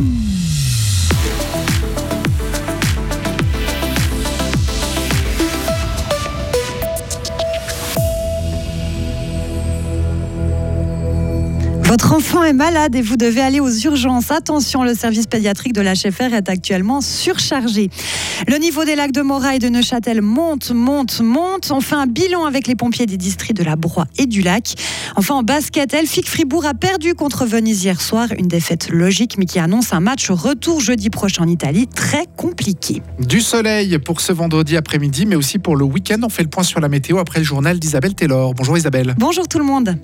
Mm. Votre enfant est malade et vous devez aller aux urgences. Attention, le service pédiatrique de l'HFR est actuellement surchargé. Le niveau des lacs de Morat et de Neuchâtel monte, monte, monte. On fait un bilan avec les pompiers des districts de la Broye et du Lac. Enfin, en basket, Elfic Fribourg a perdu contre Venise hier soir. Une défaite logique, mais qui annonce un match retour jeudi prochain en Italie très compliqué. Du soleil pour ce vendredi après-midi, mais aussi pour le week-end. On fait le point sur la météo après le journal d'Isabelle Taylor. Bonjour Isabelle. Bonjour tout le monde.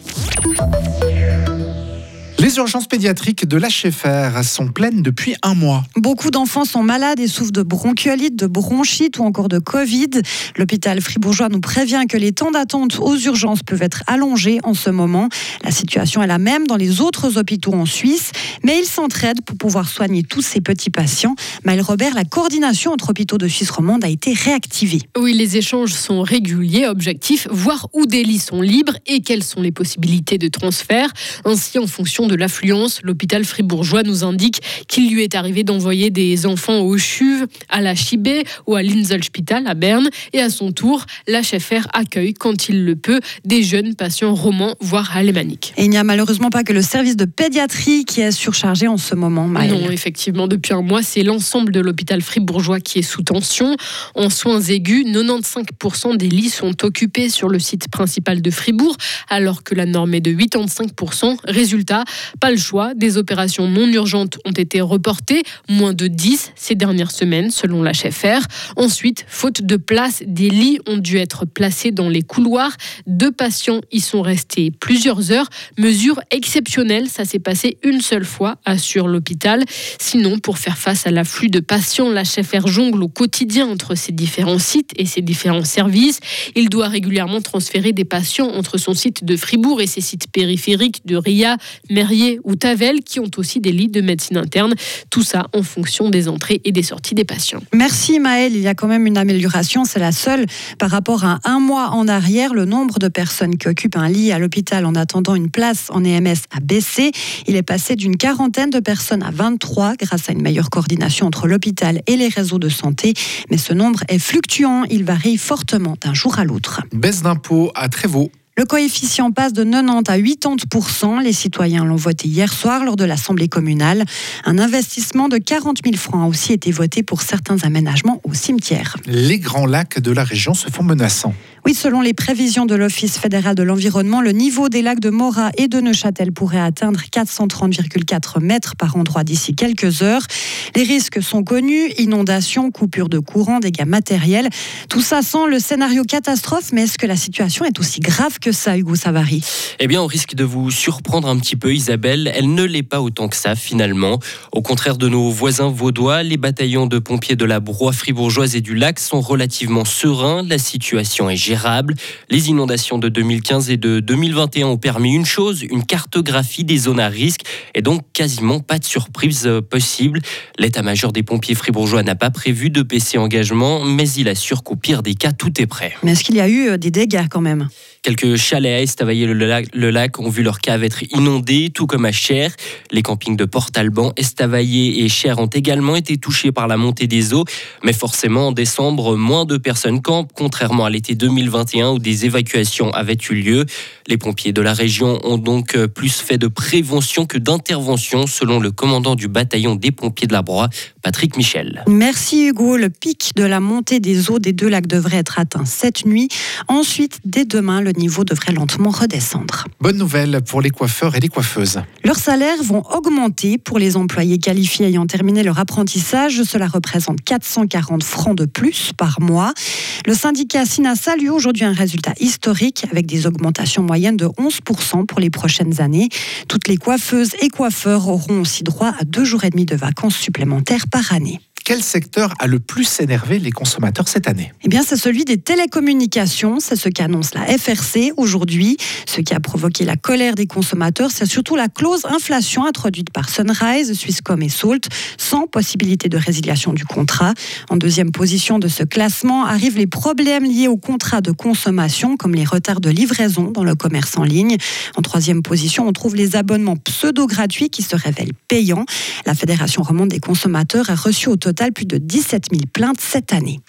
Les urgences pédiatriques de l'HFR sont pleines depuis un mois. Beaucoup d'enfants sont malades et souffrent de bronchiolite, de bronchite ou encore de Covid. L'hôpital fribourgeois nous prévient que les temps d'attente aux urgences peuvent être allongés en ce moment. La situation est la même dans les autres hôpitaux en Suisse, mais ils s'entraident pour pouvoir soigner tous ces petits patients. Maël Robert, la coordination entre hôpitaux de Suisse romande a été réactivée. Oui, les échanges sont réguliers, objectifs, voir où des lits sont libres et quelles sont les possibilités de transfert. Ainsi, en fonction de l'affluence, l'hôpital fribourgeois nous indique qu'il lui est arrivé d'envoyer des enfants au CHUV, à la Chibé ou à l'Inselspital à Berne. Et à son tour, l'HFR accueille, quand il le peut, des jeunes patients romans, voire alémaniques. Et il n'y a malheureusement pas que le service de pédiatrie qui est surchargé en ce moment, Maëlle. Non, effectivement, depuis un mois, c'est l'ensemble de l'hôpital fribourgeois qui est sous tension. En soins aigus, 95% des lits sont occupés sur le site principal de Fribourg, alors que la norme est de 85%. Résultat, pas le choix, des opérations non urgentes ont été reportées, moins de 10 ces dernières semaines selon la l'HFR. Ensuite, faute de place, des lits ont dû être placés dans les couloirs. Deux patients y sont restés plusieurs heures. Mesure exceptionnelle, ça s'est passé une seule fois, assure l'hôpital. Sinon, pour faire face à l'afflux de patients, la l'HFR jongle au quotidien entre ses différents sites et ses différents services. Il doit régulièrement transférer des patients entre son site de Fribourg et ses sites périphériques de Ria, Ou Tavel, qui ont aussi des lits de médecine interne. Tout ça en fonction des entrées et des sorties des patients. Merci Maëlle, il y a quand même une amélioration, c'est la seule par rapport à un mois en arrière. Le nombre de personnes qui occupent un lit à l'hôpital en attendant une place en EMS a baissé. Il est passé d'une quarantaine de personnes à 23 grâce à une meilleure coordination entre l'hôpital et les réseaux de santé. Mais ce nombre est fluctuant, il varie fortement d'un jour à l'autre. Baisse d'impôts à Trévaux. Le coefficient passe de 90 à 80% Les citoyens l'ont voté hier soir lors de l'Assemblée communale. Un investissement de 40 000 francs a aussi été voté pour certains aménagements au cimetière. Les grands lacs de la région se font menaçants. Oui, selon les prévisions de l'Office fédéral de l'environnement, le niveau des lacs de Morat et de Neuchâtel pourrait atteindre 430,4 mètres par endroit d'ici quelques heures. Les risques sont connus inondations, coupures de courant, dégâts matériels. Tout ça sent le scénario catastrophe, mais est-ce que la situation est aussi grave que ça, Hugo Savary? Eh bien, on risque de vous surprendre un petit peu, Isabelle. Elle ne l'est pas autant que ça, finalement. Au contraire de nos voisins vaudois, les bataillons de pompiers de la Broye fribourgeoise et du lac sont relativement sereins. La situation est gérée les inondations de 2015 et de 2021 ont permis une chose, une cartographie des zones à risque et donc quasiment pas de surprise euh, possible. L'état-major des pompiers fribourgeois n'a pas prévu de PC engagement, mais il assure qu'au pire des cas, tout est prêt. Mais est-ce qu'il y a eu euh, des dégâts quand même? Quelques chalets à Estavayer-le-Lac le lac ont vu leur cave être inondée, tout comme à Cher. Les campings de Port-Alban, Estavayer et Cher ont également été touchés par la montée des eaux. Mais forcément, en décembre, moins de personnes campent, contrairement à l'été 2021 où des évacuations avaient eu lieu. Les pompiers de la région ont donc plus fait de prévention que d'intervention, selon le commandant du bataillon des pompiers de la Broye, Patrick Michel. Merci Hugo. Le pic de la montée des eaux des deux lacs devrait être atteint cette nuit. Ensuite, dès demain, le niveau devrait lentement redescendre. Bonne nouvelle pour les coiffeurs et les coiffeuses. Leurs salaires vont augmenter pour les employés qualifiés ayant terminé leur apprentissage. Cela représente 440 francs de plus par mois. Le syndicat SINA salue aujourd'hui un résultat historique avec des augmentations moyennes de 11% pour les prochaines années. Toutes les coiffeuses et coiffeurs auront aussi droit à deux jours et demi de vacances supplémentaires par année. Quel secteur a le plus énervé les consommateurs cette année? Eh bien, c'est celui des télécommunications. C'est ce qu'annonce la FRC aujourd'hui. Ce qui a provoqué la colère des consommateurs, c'est surtout la clause inflation introduite par Sunrise, Swisscom et Salt, sans possibilité de résiliation du contrat. En deuxième position de ce classement arrivent les problèmes liés au contrat de consommation, comme les retards de livraison dans le commerce en ligne. En troisième position, on trouve les abonnements pseudo-gratuits qui se révèlent payants. La Fédération romande des consommateurs a reçu au total plus de 17 000 plaintes cette année.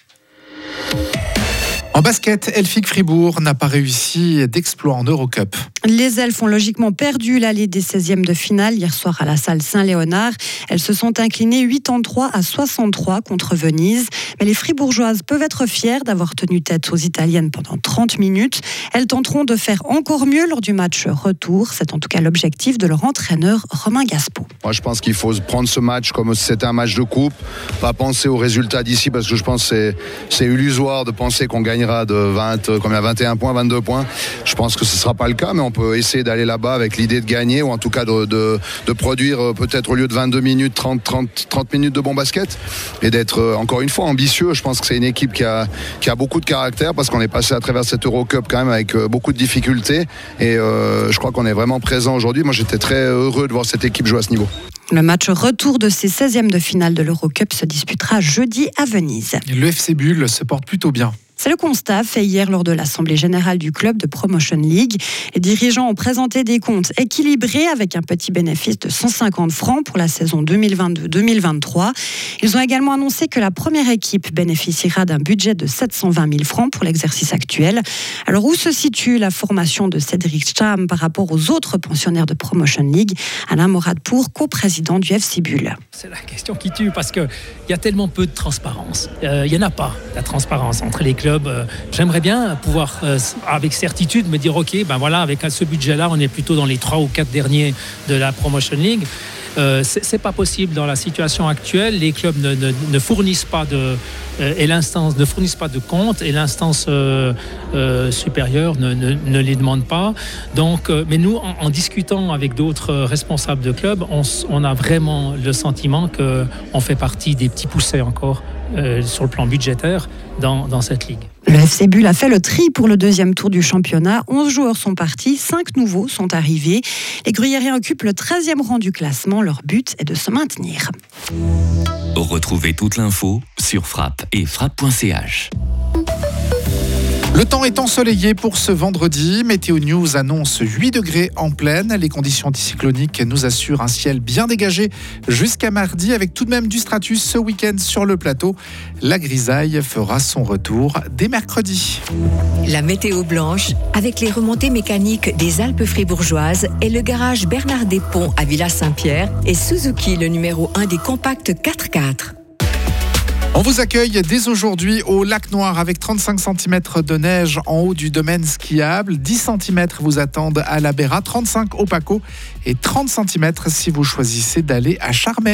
En basket, Elfic Fribourg n'a pas réussi d'exploit en Eurocup. Les Elfes ont logiquement perdu l'allée des 16e de finale hier soir à la salle Saint-Léonard. Elles se sont inclinées 83 à 63 contre Venise. Mais les Fribourgeoises peuvent être fières d'avoir tenu tête aux Italiennes pendant 30 minutes. Elles tenteront de faire encore mieux lors du match retour. C'est en tout cas l'objectif de leur entraîneur Romain Gaspo. Moi, je pense qu'il faut prendre ce match comme si c'était un match de coupe, pas penser aux résultats d'ici parce que je pense que c'est illusoire de penser qu'on gagnera de 20, combien, 21 points, 22 points. Je pense que ce ne sera pas le cas, mais on peut essayer d'aller là-bas avec l'idée de gagner ou en tout cas de, de, produire euh, peut-être au lieu de 22 minutes, 30, 30, 30 minutes de bon basket et d'être euh, encore une fois ambitieux. Je pense que c'est une équipe qui a, qui a beaucoup de caractère parce qu'on est passé à travers cette Eurocup quand même avec euh, beaucoup de difficultés et je crois qu'on est vraiment présent aujourd'hui. Moi j'étais très heureux de voir cette équipe jouer à ce niveau. Le match retour de ces 16e de finale de l'Eurocup se disputera jeudi à Venise. Le FC Bulle se porte plutôt bien. C'est le constat fait hier lors de l'Assemblée générale du club de Promotion League. Les dirigeants ont présenté des comptes équilibrés avec un petit bénéfice de 150 francs pour la saison 2022-2023. Ils ont également annoncé que la première équipe bénéficiera d'un budget de 720 000 francs pour l'exercice actuel. Alors où se situe la formation de Cédric Cham par rapport aux autres pensionnaires de Promotion League? Alain Moradpour, co-président du FC Bull. C'est la question qui tue parce qu'il y a tellement peu de transparence. Euh, il n'y en a pas, la transparence entre les clubs euh, j'aimerais bien pouvoir, euh, avec certitude, me dire ok, ben voilà, avec ce budget-là, on est plutôt dans les trois ou quatre derniers de la Promotion League. Euh, c'est pas possible dans la situation actuelle. Les clubs ne, fournissent pas de et l'instance ne fournissent pas de comptes et l'instance supérieure ne, les demande pas. Donc, mais nous, en, discutant avec d'autres responsables de clubs, on, on, a vraiment le sentiment que on fait partie des petits poussés encore euh, sur le plan budgétaire dans, cette ligue. Le FC Bull a fait le tri pour le deuxième tour du championnat. 11 joueurs sont partis, 5 nouveaux sont arrivés. Les Gruyériens occupent le 13e rang du classement. Leur but est de se maintenir. Retrouvez toute l'info sur frappe et frappe.ch. Le temps est ensoleillé pour ce vendredi. Météo News annonce 8 degrés en pleine. Les conditions anticycloniques nous assurent un ciel bien dégagé jusqu'à mardi avec tout de même du stratus ce week-end sur le plateau. La grisaille fera son retour dès mercredi. La météo blanche avec les remontées mécaniques des Alpes fribourgeoises et le garage Bernard Ponts à Villa Saint-Pierre et Suzuki le numéro 1 des compacts 4x4. On vous accueille dès aujourd'hui au lac Noir avec 35 cm de neige en haut du domaine skiable. 10 cm vous attendent à la Béra, 35 au Paco et 30 cm si vous choisissez d'aller à Charmey.